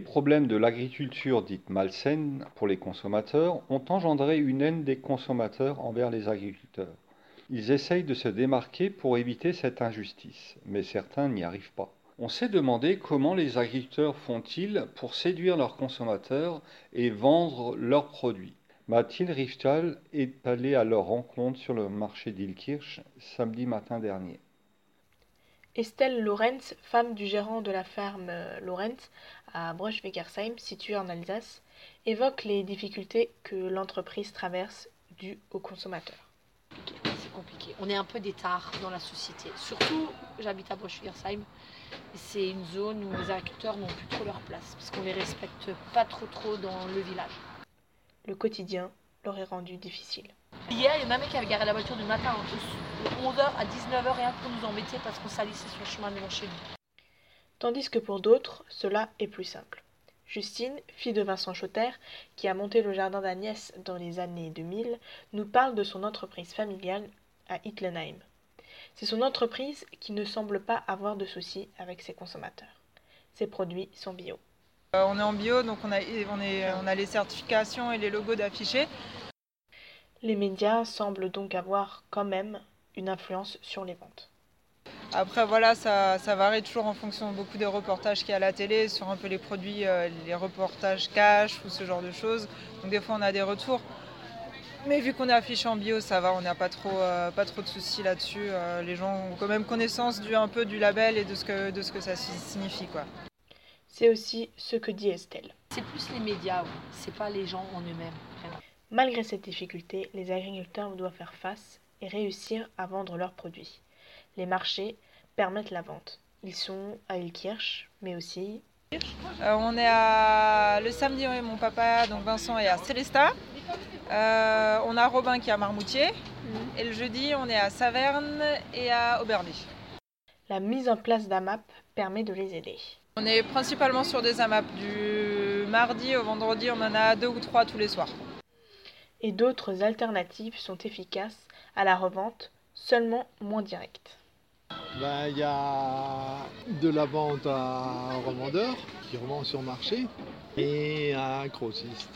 problèmes de l'agriculture dite malsaine pour les consommateurs ont engendré une haine des consommateurs envers les agriculteurs. Ils essayent de se démarquer pour éviter cette injustice, mais certains n'y arrivent pas. On s'est demandé comment les agriculteurs font-ils pour séduire leurs consommateurs et vendre leurs produits. Mathilde Richtal est allée à leur rencontre sur le marché d'Ilkirch samedi matin dernier. Estelle Lorenz, femme du gérant de la ferme euh, Lorenz à Brosch-Weckersheim, située en Alsace, évoque les difficultés que l'entreprise traverse dues aux consommateurs. C'est compliqué. On est un peu d'étard dans la société. Surtout, j'habite à Brosch-Weckersheim. C'est une zone où les agriculteurs n'ont plus trop leur place parce qu'on les respecte pas trop trop dans le village. Le quotidien leur est rendu difficile. Hier, il y a un mec qui avait garé la voiture du matin de 11h à 19h rien pour nous embêter parce qu'on salissait sur le chemin devant chez nous. Tandis que pour d'autres, cela est plus simple. Justine, fille de Vincent Chotter, qui a monté le jardin d'Agnès dans les années 2000, nous parle de son entreprise familiale à Hitlenheim. C'est son entreprise qui ne semble pas avoir de soucis avec ses consommateurs. Ses produits sont bio. Euh, on est en bio, donc on a, on, est, on a les certifications et les logos d'affichés. Les médias semblent donc avoir quand même une influence sur les ventes. Après voilà, ça, ça varie toujours en fonction beaucoup des reportages qu'il y a à la télé, sur un peu les produits, euh, les reportages cash ou ce genre de choses. Donc des fois on a des retours. Mais vu qu'on est affiché en bio, ça va, on n'a pas trop, euh, pas trop de soucis là-dessus. les gens ont quand même connaissance du, un peu du label et de ce que, de ce que ça signifie. quoi. C'est aussi ce que dit Estelle. C'est plus les médias, c'est pas les gens en eux-mêmes. Malgré cette difficulté, les agriculteurs doivent faire face et réussir à vendre leurs produits. Les marchés permettent la vente. Ils sont à Ilkirch, mais aussi. Euh, on est à le samedi, mon papa, donc Vincent, est à Célestat. Euh, on a Robin qui est à Marmoutier. Mhm. Et le jeudi, on est à Saverne et à Auberly. La mise en place d'AMAP permet de les aider. On est principalement sur des AMAP. Du mardi au vendredi, on en a deux ou trois tous les soirs. Et d'autres alternatives sont efficaces à la revente, seulement moins directes. Ben, il y a de la vente à revendeur qui revend sur marché et à un grossiste.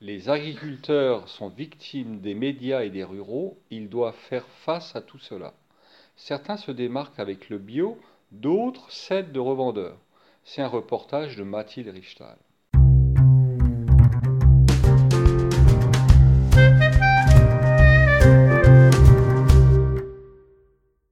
Les agriculteurs sont victimes des médias et des ruraux, ils doivent faire face à tout cela. Certains se démarquent avec le bio, D'autres cèdent de revendeurs. C'est un reportage de Mathilde Richtal.